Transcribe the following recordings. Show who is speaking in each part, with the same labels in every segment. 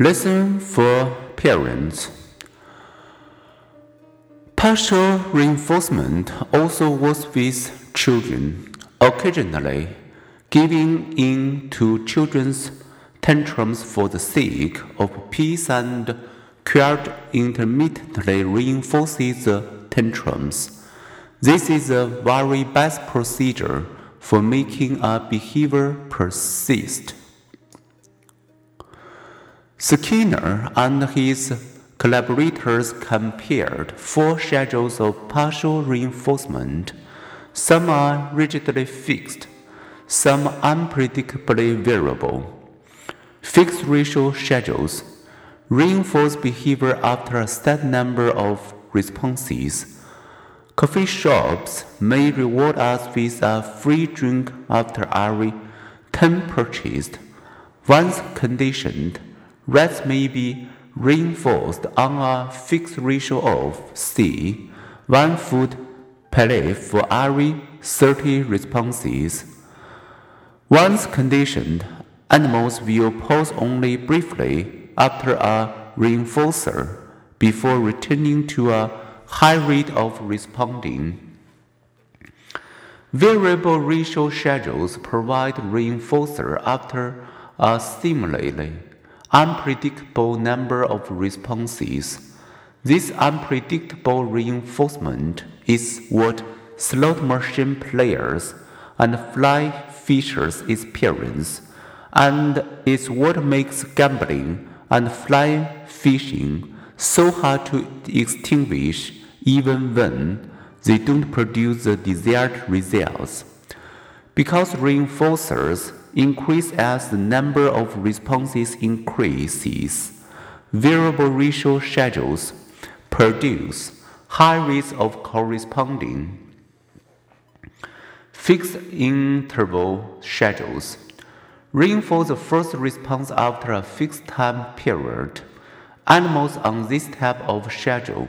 Speaker 1: Lesson for parents. Partial reinforcement also works with children. Occasionally, giving in to children's tantrums for the sake of peace and quiet intermittently reinforces the tantrums. This is a very best procedure for making a behavior persist. Skinner and his collaborators compared four schedules of partial reinforcement. Some are rigidly fixed, some unpredictably variable. Fixed ratio schedules reinforce behavior after a set number of responses. Coffee shops may reward us with a free drink after every 10 purchased. Once conditioned, Rats may be reinforced on a fixed ratio of C, one food pellet for every 30 responses. Once conditioned, animals will pause only briefly after a reinforcer before returning to a high rate of responding. Variable ratio schedules provide reinforcer after a stimuli unpredictable number of responses. This unpredictable reinforcement is what slot machine players and fly fishers experience, and is what makes gambling and fly fishing so hard to extinguish even when they don't produce the desired results. Because reinforcers increase as the number of responses increases. Variable ratio schedules produce high rates of corresponding. Fixed interval schedules reinforce the first response after a fixed time period. Animals on this type of schedule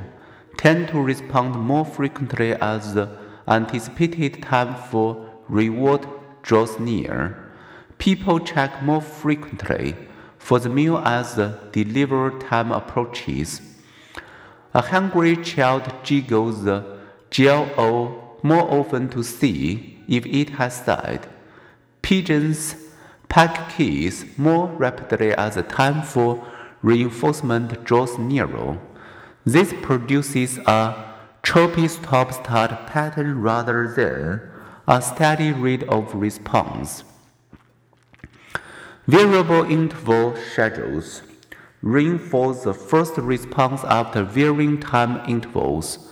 Speaker 1: tend to respond more frequently as the anticipated time for reward draws near. People check more frequently for the meal as the delivery time approaches. A hungry child jiggles the Jell-O more often to see if it has died. Pigeons pack keys more rapidly as the time for reinforcement draws nearer. This produces a choppy stop start pattern rather than a steady rate of response. Variable interval schedules reinforce the first response after varying time intervals.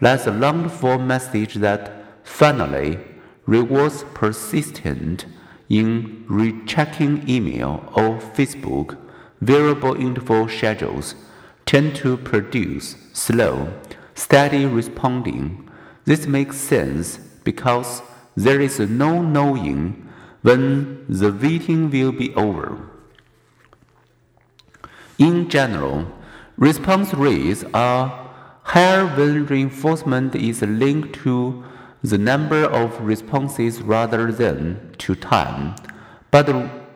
Speaker 1: That's a longed for message that finally rewards persistent in rechecking email or Facebook. Variable interval schedules tend to produce slow, steady responding. This makes sense because there is no knowing when the waiting will be over. In general, response rates are higher when reinforcement is linked to the number of responses rather than to time, but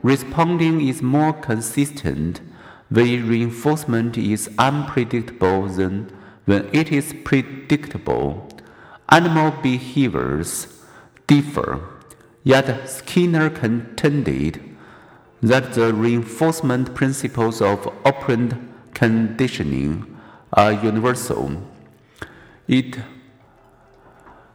Speaker 1: responding is more consistent when reinforcement is unpredictable than when it is predictable. Animal behaviors differ. Yet Skinner contended that the reinforcement principles of operant conditioning are universal. It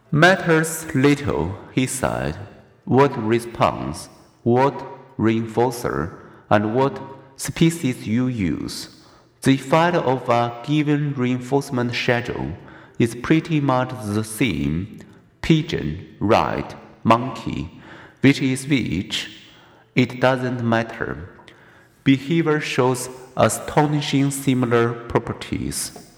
Speaker 1: matters little, he said, what response, what reinforcer, and what species you use. The effect of a given reinforcement schedule is pretty much the same pigeon, rat, monkey which is which, it doesn't matter. Behavior shows astonishing similar properties.